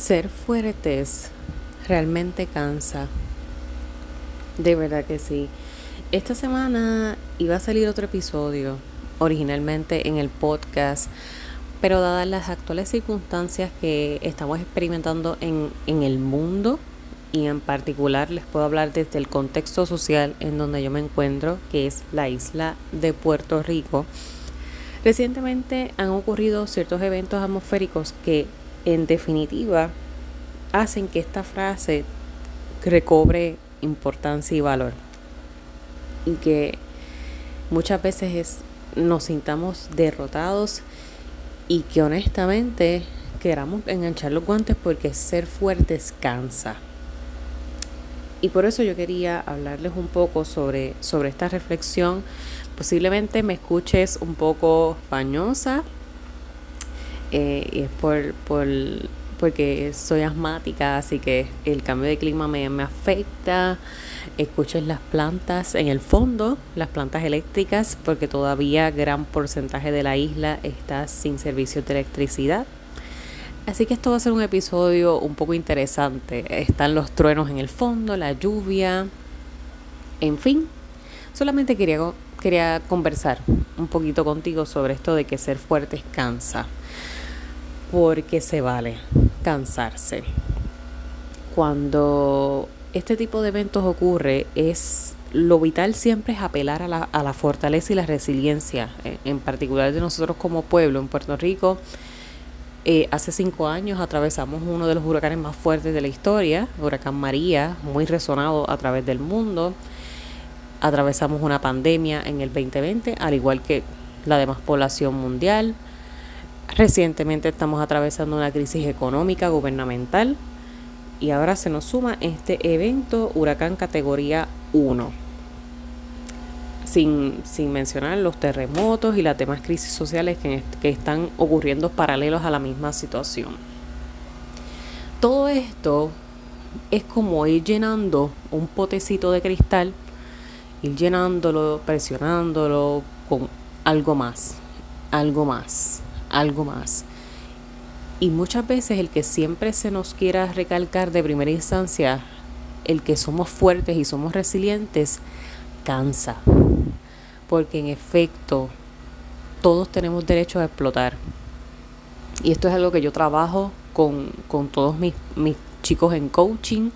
Ser fuertes realmente cansa. De verdad que sí. Esta semana iba a salir otro episodio, originalmente en el podcast, pero dadas las actuales circunstancias que estamos experimentando en, en el mundo, y en particular les puedo hablar desde el contexto social en donde yo me encuentro, que es la isla de Puerto Rico. Recientemente han ocurrido ciertos eventos atmosféricos que en definitiva hacen que esta frase recobre importancia y valor y que muchas veces nos sintamos derrotados y que honestamente queramos enganchar los guantes porque ser fuertes cansa. Y por eso yo quería hablarles un poco sobre, sobre esta reflexión. Posiblemente me escuches un poco fañosa, eh, y es por, por, porque soy asmática, así que el cambio de clima me, me afecta. Escuches las plantas en el fondo, las plantas eléctricas, porque todavía gran porcentaje de la isla está sin servicio de electricidad. Así que esto va a ser un episodio un poco interesante. Están los truenos en el fondo, la lluvia, en fin. Solamente quería, quería conversar un poquito contigo sobre esto de que ser fuerte cansa porque se vale cansarse. Cuando este tipo de eventos ocurre, es lo vital siempre es apelar a la, a la fortaleza y la resiliencia, eh, en particular de nosotros como pueblo en Puerto Rico. Eh, hace cinco años atravesamos uno de los huracanes más fuertes de la historia, huracán María, muy resonado a través del mundo. Atravesamos una pandemia en el 2020, al igual que la demás población mundial. Recientemente estamos atravesando una crisis económica gubernamental y ahora se nos suma este evento huracán categoría 1. Sin, mencionar los terremotos y las demás crisis sociales que, que están ocurriendo paralelos a la misma situación. Todo esto es como ir llenando un potecito de cristal, ir llenándolo, presionándolo con algo más, algo más algo más. Y muchas veces el que siempre se nos quiera recalcar de primera instancia, el que somos fuertes y somos resilientes, cansa. Porque en efecto, todos tenemos derecho a explotar. Y esto es algo que yo trabajo con, con todos mis, mis chicos en coaching,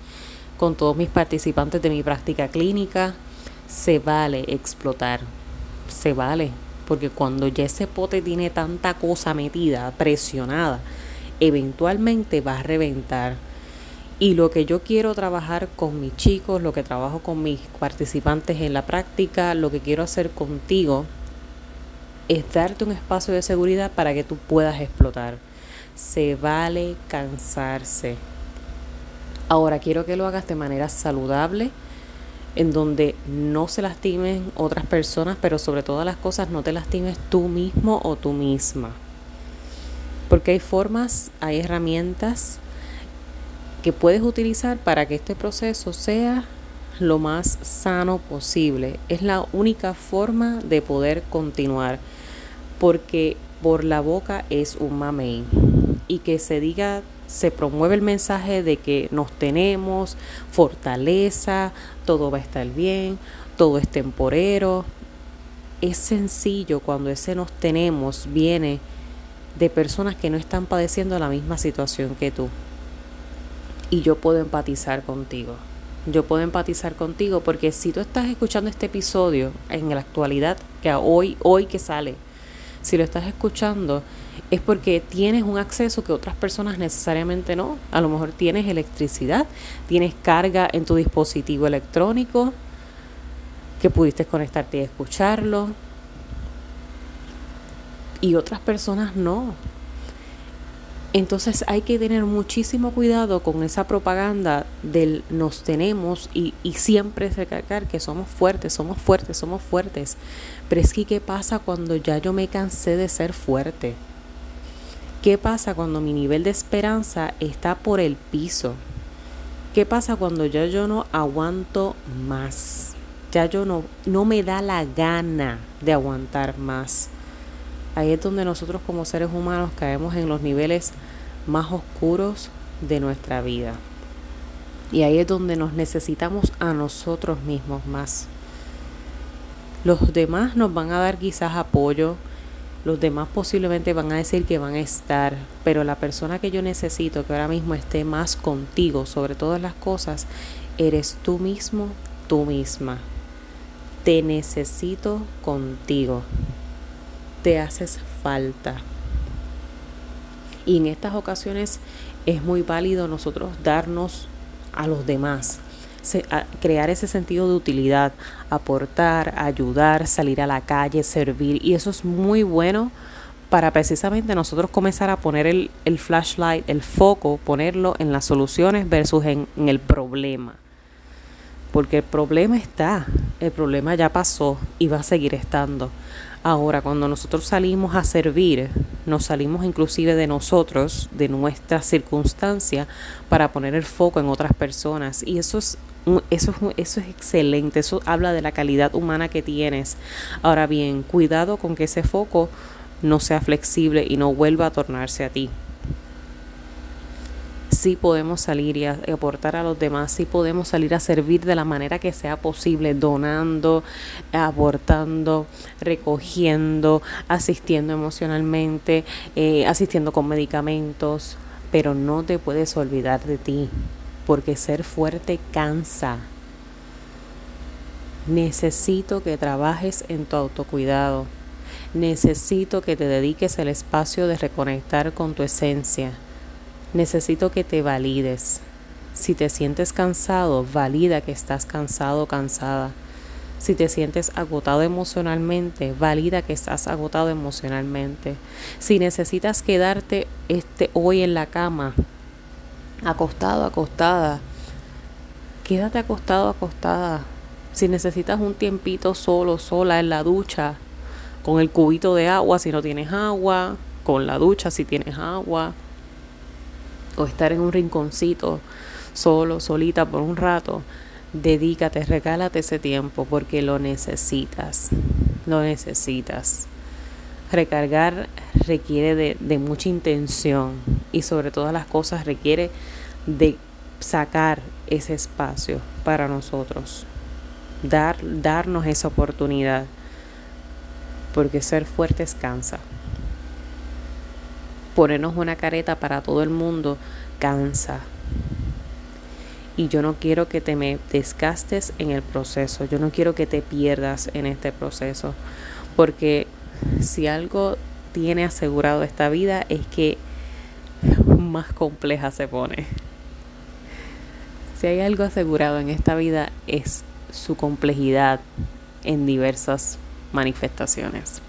con todos mis participantes de mi práctica clínica. Se vale explotar. Se vale porque cuando ya ese pote tiene tanta cosa metida, presionada, eventualmente va a reventar. Y lo que yo quiero trabajar con mis chicos, lo que trabajo con mis participantes en la práctica, lo que quiero hacer contigo, es darte un espacio de seguridad para que tú puedas explotar. Se vale cansarse. Ahora quiero que lo hagas de manera saludable, en donde no se lastimen otras personas, pero sobre todas las cosas no te lastimes tú mismo o tú misma. Porque hay formas, hay herramientas que puedes utilizar para que este proceso sea lo más sano posible. Es la única forma de poder continuar, porque por la boca es un mamey. Y que se diga se promueve el mensaje de que nos tenemos, fortaleza, todo va a estar bien, todo es temporero. Es sencillo cuando ese nos tenemos viene de personas que no están padeciendo la misma situación que tú. Y yo puedo empatizar contigo. Yo puedo empatizar contigo porque si tú estás escuchando este episodio en la actualidad, que hoy, hoy que sale, si lo estás escuchando, es porque tienes un acceso que otras personas necesariamente no. A lo mejor tienes electricidad, tienes carga en tu dispositivo electrónico, que pudiste conectarte y escucharlo. Y otras personas no. Entonces hay que tener muchísimo cuidado con esa propaganda del nos tenemos y, y siempre recalcar que somos fuertes, somos fuertes, somos fuertes. Pero es que ¿qué pasa cuando ya yo me cansé de ser fuerte? ¿Qué pasa cuando mi nivel de esperanza está por el piso? ¿Qué pasa cuando ya yo no aguanto más? Ya yo no, no me da la gana de aguantar más. Ahí es donde nosotros como seres humanos caemos en los niveles más oscuros de nuestra vida. Y ahí es donde nos necesitamos a nosotros mismos más. Los demás nos van a dar quizás apoyo, los demás posiblemente van a decir que van a estar, pero la persona que yo necesito que ahora mismo esté más contigo sobre todas las cosas, eres tú mismo, tú misma. Te necesito contigo. Te haces falta. Y en estas ocasiones es muy válido nosotros darnos a los demás, crear ese sentido de utilidad, aportar, ayudar, salir a la calle, servir. Y eso es muy bueno para precisamente nosotros comenzar a poner el, flashlight, el foco, ponerlo en las soluciones versus en el problema. Porque el problema está, el problema ya pasó y va a seguir estando. Ahora, cuando nosotros salimos a servir, nos salimos inclusive de nosotros, de nuestra circunstancia, para poner el foco en otras personas. Y eso es, eso, eso es excelente, eso habla de la calidad humana que tienes. Ahora bien, cuidado con que ese foco no sea flexible y no vuelva a tornarse a ti sí podemos salir y aportar a los demás, sí podemos salir a servir de la manera que sea posible, donando, aportando, recogiendo, asistiendo emocionalmente, eh, asistiendo con medicamentos, pero no te puedes olvidar de ti, porque ser fuerte cansa. Necesito que trabajes en tu autocuidado. Necesito que te dediques el espacio de reconectar con tu esencia Necesito que te valides. Si te sientes cansado, valida que estás cansado o cansada. Si te sientes agotado emocionalmente, valida que estás agotado emocionalmente. Si necesitas quedarte este, hoy en la cama, acostado, acostada, quédate acostado, acostada. Si necesitas un tiempito solo, sola en la ducha, con el cubito de agua si no tienes agua, con la ducha si tienes agua, o estar en un rinconcito solo, solita por un rato, dedícate, regálate ese tiempo porque lo necesitas, lo necesitas. Recargar requiere de, mucha intención y sobre todas las cosas requiere de sacar ese espacio para nosotros, dar, darnos esa oportunidad, porque ser fuertes cansa ponernos una careta para todo el mundo cansa. Y yo no quiero que te me desgastes en el proceso, yo no quiero que te pierdas en este proceso, porque si algo tiene asegurado esta vida es que más compleja se pone. Si hay algo asegurado en esta vida es su complejidad en diversas manifestaciones.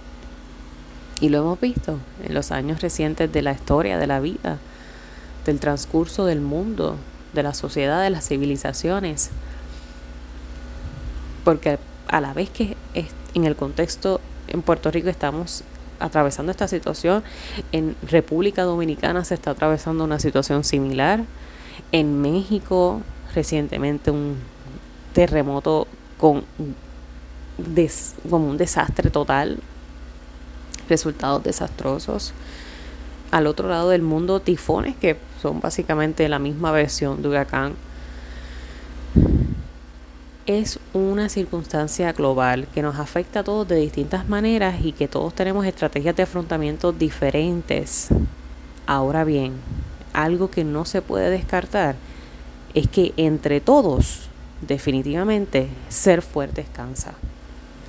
Y lo hemos visto en los años recientes de la historia, de la vida, del transcurso del mundo, de la sociedad, de las civilizaciones. Porque a la vez que en el contexto en Puerto Rico estamos atravesando esta situación, en República Dominicana se está atravesando una situación similar. En México recientemente un terremoto con como un desastre total resultados desastrosos. Al otro lado del mundo, tifones que son básicamente la misma versión de huracán. Es una circunstancia global que nos afecta a todos de distintas maneras y que todos tenemos estrategias de afrontamiento diferentes. Ahora bien, algo que no se puede descartar es que entre todos, definitivamente, ser fuertes cansa.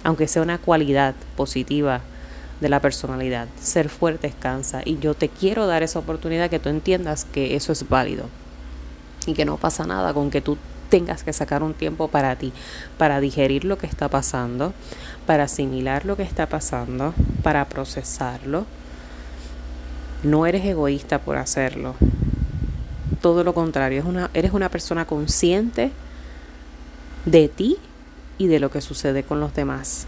Aunque sea una cualidad positiva de la personalidad. Ser fuerte cansa y yo te quiero dar esa oportunidad que tú entiendas que eso es válido y que no pasa nada con que tú tengas que sacar un tiempo para ti, para digerir lo que está pasando, para asimilar lo que está pasando, para procesarlo. No eres egoísta por hacerlo. Todo lo contrario, eres una persona consciente de ti y de lo que sucede con los demás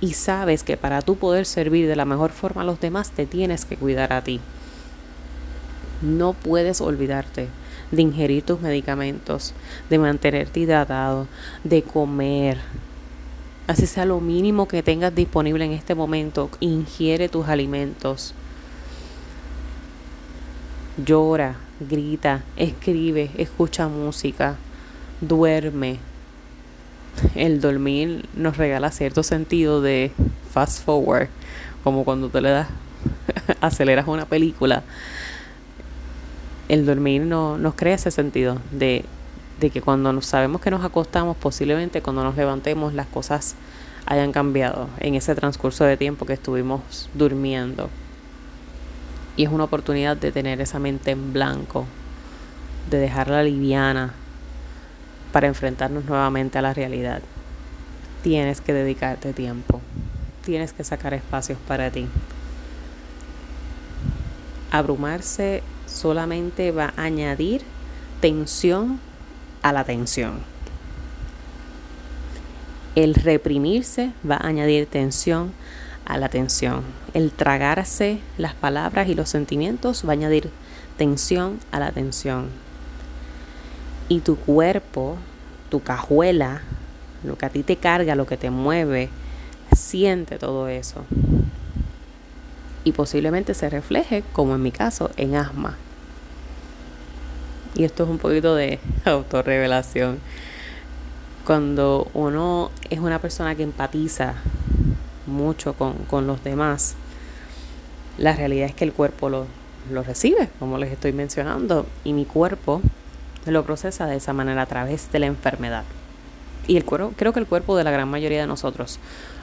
y sabes que para tú poder servir de la mejor forma a los demás te tienes que cuidar a ti. No puedes olvidarte de ingerir tus medicamentos, de mantenerte hidratado, de comer. Así sea lo mínimo que tengas disponible en este momento, ingiere tus alimentos. Llora, grita, escribe, escucha música, duerme. El dormir nos regala cierto sentido de fast forward, como cuando te le das, aceleras una película. El dormir no, nos crea ese sentido de, que cuando sabemos que nos acostamos, posiblemente cuando nos levantemos las cosas hayan cambiado en ese transcurso de tiempo que estuvimos durmiendo. Y es una oportunidad de tener esa mente en blanco, de dejarla liviana para enfrentarnos nuevamente a la realidad. Tienes que dedicarte tiempo, tienes que sacar espacios para ti. Abrumarse solamente va a añadir tensión a la tensión. El reprimirse va a añadir tensión a la tensión. El tragarse las palabras y los sentimientos va a añadir tensión a la tensión. Y tu cuerpo, tu cajuela, lo que a ti te carga, lo que te mueve, siente todo eso. Y posiblemente se refleje, como en mi caso, en asma. Y esto es un poquito de autorrevelación. Cuando uno es una persona que empatiza mucho con, los demás, la realidad es que el cuerpo lo, lo recibe, como les estoy mencionando, y mi cuerpo lo procesa de esa manera a través de la enfermedad. Y el cuerpo, creo que el cuerpo de la gran mayoría de nosotros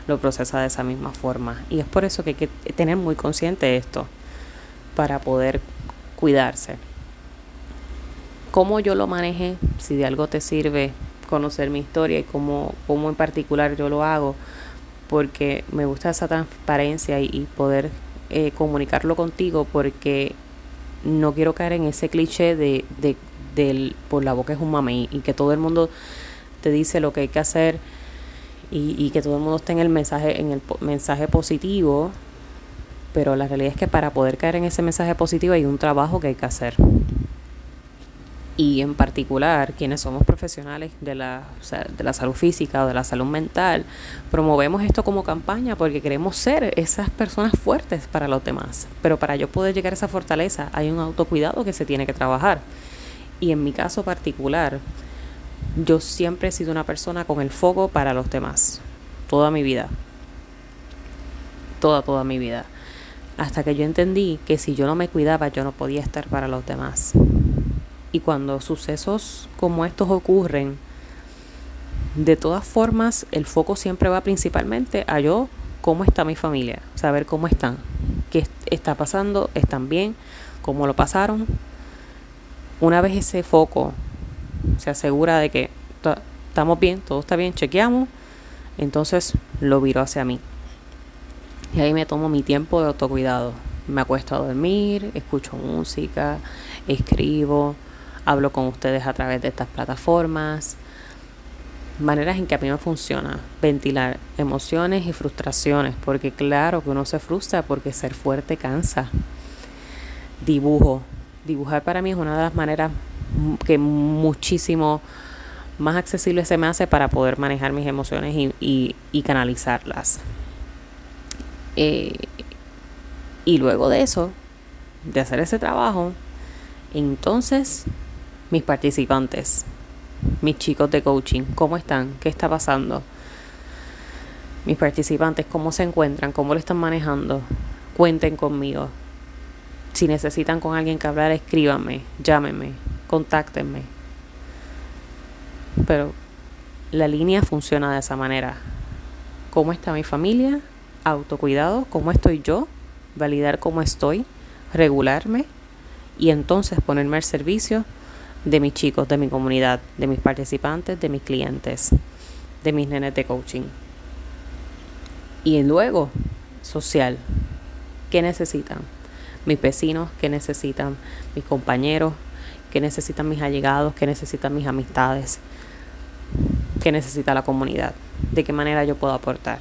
lo procesa de esa misma forma. Y es por eso que hay que tener muy consciente esto para poder cuidarse. Cómo yo lo maneje, si de algo te sirve conocer mi historia y cómo, cómo en particular yo lo hago, porque me gusta esa transparencia y, poder eh, comunicarlo contigo porque no quiero caer en ese cliché de, de del por la boca es un mame y, que todo el mundo te dice lo que hay que hacer y, y, que todo el mundo esté en el mensaje en el mensaje positivo pero la realidad es que para poder caer en ese mensaje positivo hay un trabajo que hay que hacer y en particular quienes somos profesionales de la, de la salud física o de la salud mental, promovemos esto como campaña porque queremos ser esas personas fuertes para los demás. Pero para yo poder llegar a esa fortaleza hay un autocuidado que se tiene que trabajar. Y en mi caso particular, yo siempre he sido una persona con el foco para los demás, toda mi vida. Toda, toda mi vida. Hasta que yo entendí que si yo no me cuidaba, yo no podía estar para los demás. Y cuando sucesos como estos ocurren, de todas formas, el foco siempre va principalmente a yo, cómo está mi familia, saber cómo están, qué está pasando, están bien, cómo lo pasaron. Una vez ese foco se asegura de que estamos bien, todo está bien, chequeamos, entonces lo viro hacia mí. Y ahí me tomo mi tiempo de autocuidado. Me acuesto a dormir, escucho música, escribo, hablo con ustedes a través de estas plataformas. Maneras en que a mí me funciona ventilar emociones y frustraciones, porque claro que uno se frustra porque ser fuerte cansa. Dibujo. Dibujar para mí es una de las maneras que muchísimo más accesible se me hace para poder manejar mis emociones y, canalizarlas. Eh, y luego de eso, de hacer ese trabajo, entonces mis participantes, mis chicos de coaching, ¿cómo están? ¿Qué está pasando? Mis participantes, ¿cómo se encuentran? ¿Cómo lo están manejando? Cuenten conmigo. Si necesitan con alguien que hablar, escríbanme, llámenme, contáctenme. Pero la línea funciona de esa manera. ¿Cómo está mi familia? Autocuidado. ¿Cómo estoy yo? Validar cómo estoy. Regularme. Y entonces ponerme al servicio de mis chicos, de mi comunidad, de mis participantes, de mis clientes, de mis nenes de coaching. Y luego, social, ¿qué necesitan? Mis vecinos, ¿qué necesitan? Mis compañeros, ¿qué necesitan mis allegados? ¿Qué necesitan mis amistades? ¿Qué necesita la comunidad? ¿De qué manera yo puedo aportar?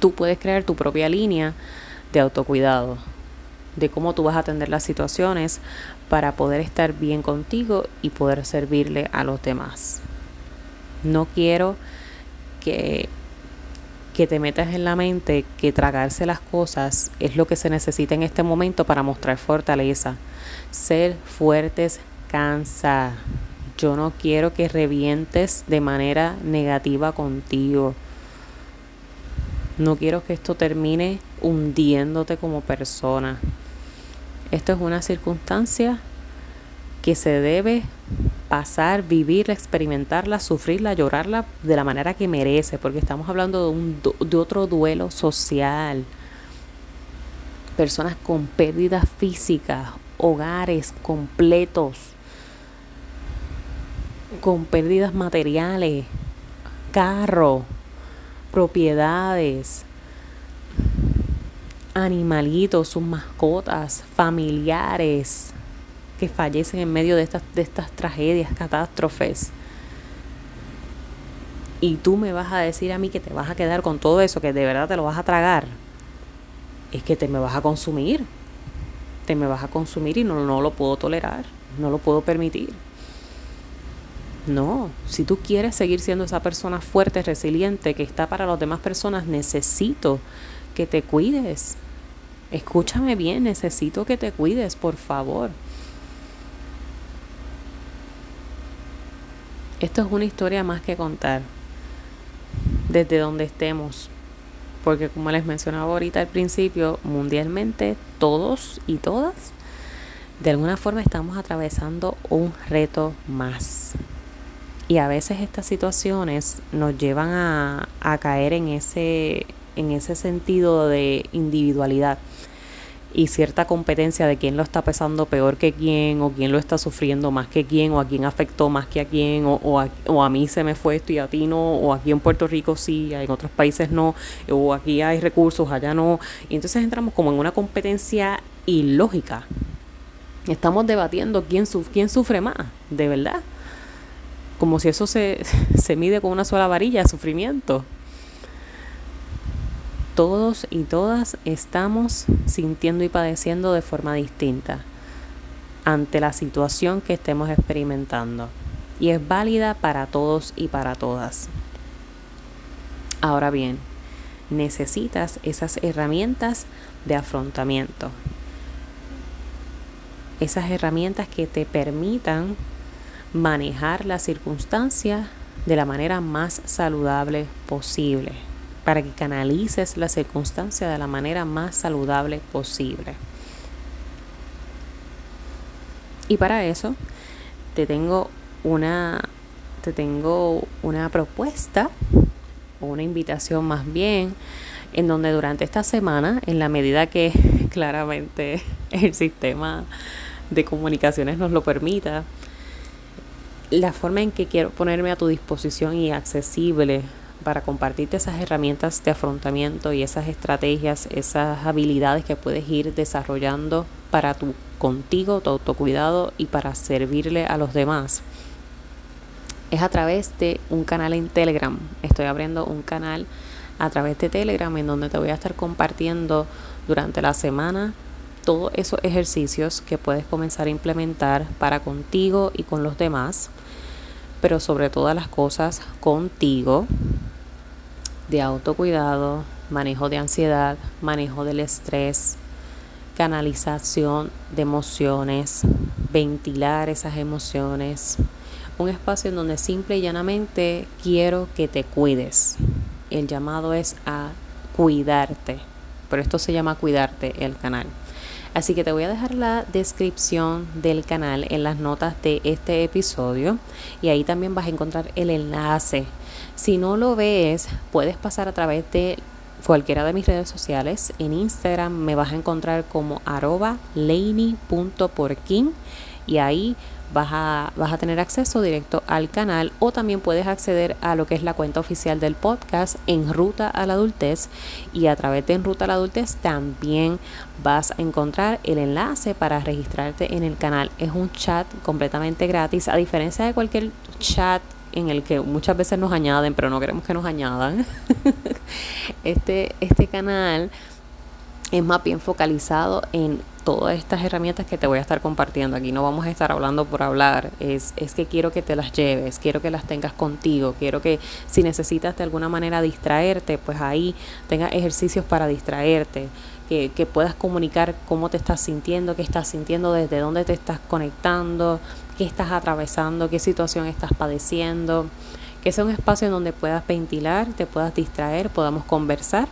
Tú puedes crear tu propia línea de autocuidado, de cómo tú vas a atender las situaciones para poder estar bien contigo y poder servirle a los demás. No quiero que, que te metas en la mente que tragarse las cosas es lo que se necesita en este momento para mostrar fortaleza. Ser fuertes cansa. Yo no quiero que revientes de manera negativa contigo. No quiero que esto termine hundiéndote como persona. Esto es una circunstancia que se debe pasar, vivirla, experimentarla, sufrirla, llorarla de la manera que merece, porque estamos hablando de, un, de otro duelo social. Personas con pérdidas físicas, hogares completos, con pérdidas materiales, carro, propiedades, animalitos, sus mascotas, familiares que fallecen en medio de estas, de estas tragedias, catástrofes. Y tú me vas a decir a mí que te vas a quedar con todo eso, que de verdad te lo vas a tragar. Es que te me vas a consumir. Te me vas a consumir y no, no lo puedo tolerar. No lo puedo permitir. No, si tú quieres seguir siendo esa persona fuerte, resiliente, que está para las demás personas, necesito que te cuides. Escúchame bien, necesito que te cuides, por favor. Esto es una historia más que contar, desde donde estemos, porque como les mencionaba ahorita al principio, mundialmente todos y todas, de alguna forma estamos atravesando un reto más. Y a veces estas situaciones nos llevan a, caer en ese, en ese sentido de individualidad y cierta competencia de quién lo está pesando peor que quién, o quién lo está sufriendo más que quién, o a quién afectó más que a quién, o, a, o a mí se me fue esto y a ti no, o aquí en Puerto Rico sí, en otros países no, o aquí hay recursos, allá no. Y entonces entramos como en una competencia ilógica. Estamos debatiendo quién, quién sufre más, de verdad. Como si eso se, se mide con una sola varilla sufrimiento todos y todas estamos sintiendo y padeciendo de forma distinta ante la situación que estemos experimentando y es válida para todos y para todas. Ahora bien, necesitas esas herramientas de afrontamiento. Esas herramientas que te permitan manejar la circunstancia de la manera más saludable posible para que canalices la circunstancia de la manera más saludable posible. Y para eso te tengo una te tengo una propuesta o una invitación más bien en donde durante esta semana, en la medida que claramente el sistema de comunicaciones nos lo permita, la forma en que quiero ponerme a tu disposición y accesible para compartirte esas herramientas de afrontamiento y esas estrategias, esas habilidades que puedes ir desarrollando para tu contigo, tu autocuidado y para servirle a los demás. Es a través de un canal en Telegram. Estoy abriendo un canal a través de Telegram en donde te voy a estar compartiendo durante la semana todos esos ejercicios que puedes comenzar a implementar para contigo y con los demás, pero sobre todas las cosas contigo de autocuidado, manejo de ansiedad, manejo del estrés, canalización de emociones, ventilar esas emociones. Un espacio en donde simple y llanamente quiero que te cuides. El llamado es a cuidarte. Por esto se llama cuidarte el canal. Así que te voy a dejar la descripción del canal en las notas de este episodio y ahí también vas a encontrar el enlace si no lo ves, puedes pasar a través de cualquiera de mis redes sociales. En Instagram me vas a encontrar como arroba y ahí vas a, vas a tener acceso directo al canal o también puedes acceder a lo que es la cuenta oficial del podcast en Ruta a la Adultez y a través de En Ruta a la Adultez también vas a encontrar el enlace para registrarte en el canal. Es un chat completamente gratis a diferencia de cualquier chat en el que muchas veces nos añaden, pero no queremos que nos añadan. este, este canal es más bien focalizado en todas estas herramientas que te voy a estar compartiendo. Aquí no vamos a estar hablando por hablar, es, es que quiero que te las lleves, quiero que las tengas contigo, quiero que si necesitas de alguna manera distraerte, pues ahí tengas ejercicios para distraerte. Que, que, puedas comunicar cómo te estás sintiendo, qué estás sintiendo, desde dónde te estás conectando, qué estás atravesando, qué situación estás padeciendo, que sea un espacio en donde puedas ventilar, te puedas distraer, podamos conversar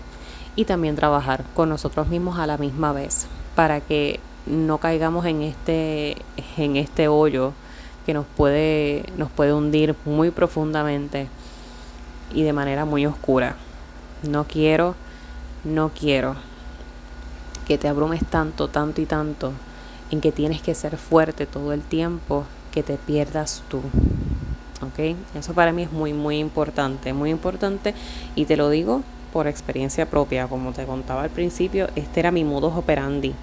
y también trabajar con nosotros mismos a la misma vez para que no caigamos en este, en este hoyo que nos puede, nos puede hundir muy profundamente y de manera muy oscura. No quiero, no quiero que te abrumes tanto, tanto y tanto en que tienes que ser fuerte todo el tiempo que te pierdas tú. ¿Ok? Eso para mí es muy, muy importante, muy importante y te lo digo por experiencia propia, como te contaba al principio, este era mi modus operandi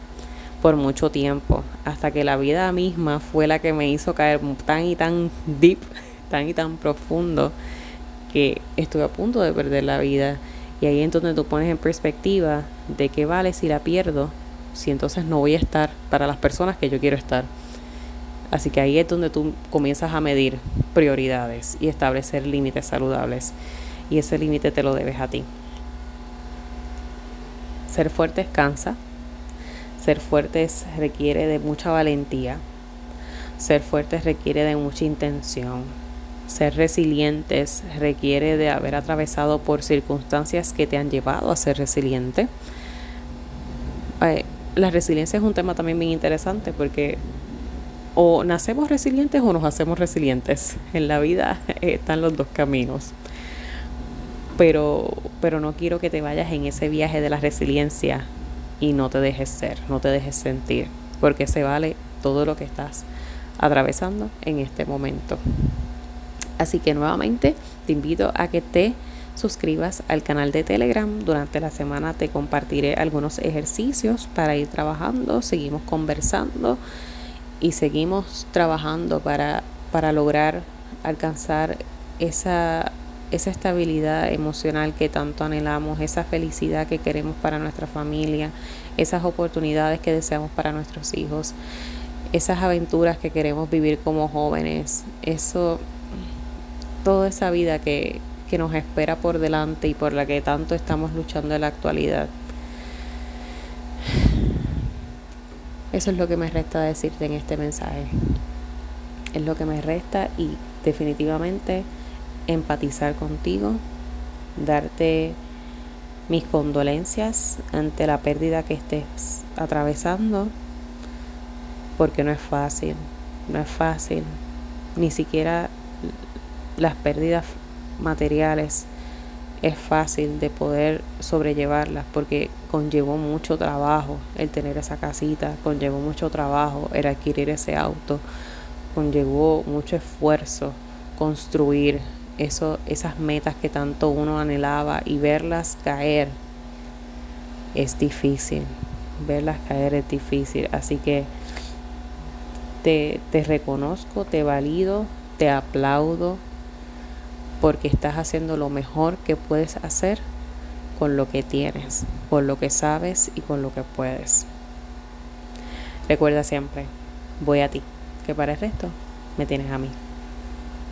por mucho tiempo, hasta que la vida misma fue la que me hizo caer tan y tan deep, tan y tan profundo, que estuve a punto de perder la vida. Y ahí es donde tú pones en perspectiva de qué vale si la pierdo, si entonces no voy a estar para las personas que yo quiero estar. Así que ahí es donde tú comienzas a medir prioridades y establecer límites saludables. Y ese límite te lo debes a ti. Ser fuerte cansa. Ser fuertes requiere de mucha valentía. Ser fuertes requiere de mucha intención. Ser resilientes requiere de haber atravesado por circunstancias que te han llevado a ser resiliente. Eh, la resiliencia es un tema también bien interesante porque o nacemos resilientes o nos hacemos resilientes. En la vida están los dos caminos pero, pero no quiero que te vayas en ese viaje de la resiliencia y no te dejes ser, no te dejes sentir, porque se vale todo lo que estás atravesando en este momento. Así que nuevamente te invito a que te suscribas al canal de Telegram. Durante la semana te compartiré algunos ejercicios para ir trabajando, seguimos conversando y seguimos trabajando para, para lograr alcanzar esa esa estabilidad emocional que tanto anhelamos, esa felicidad que queremos para nuestra familia, esas oportunidades que deseamos para nuestros hijos, esas aventuras que queremos vivir como jóvenes, eso, toda esa vida que, que nos espera por delante y por la que tanto estamos luchando en la actualidad. Eso es lo que me resta decirte en este mensaje. Es lo que me resta y definitivamente empatizar contigo, darte mis condolencias ante la pérdida que estés atravesando, porque no es fácil, no es fácil, ni siquiera las pérdidas materiales es fácil de poder sobrellevarlas porque conllevó mucho trabajo el tener esa casita, conllevó mucho trabajo el adquirir ese auto, conllevó mucho esfuerzo construir eso, esas metas que tanto uno anhelaba y verlas caer es difícil. Verlas caer es difícil. Así que te, te reconozco, te valido, te aplaudo porque estás haciendo lo mejor que puedes hacer con lo que tienes, con lo que sabes y con lo que puedes. Recuerda siempre, voy a ti, que para el resto me tienes a mí.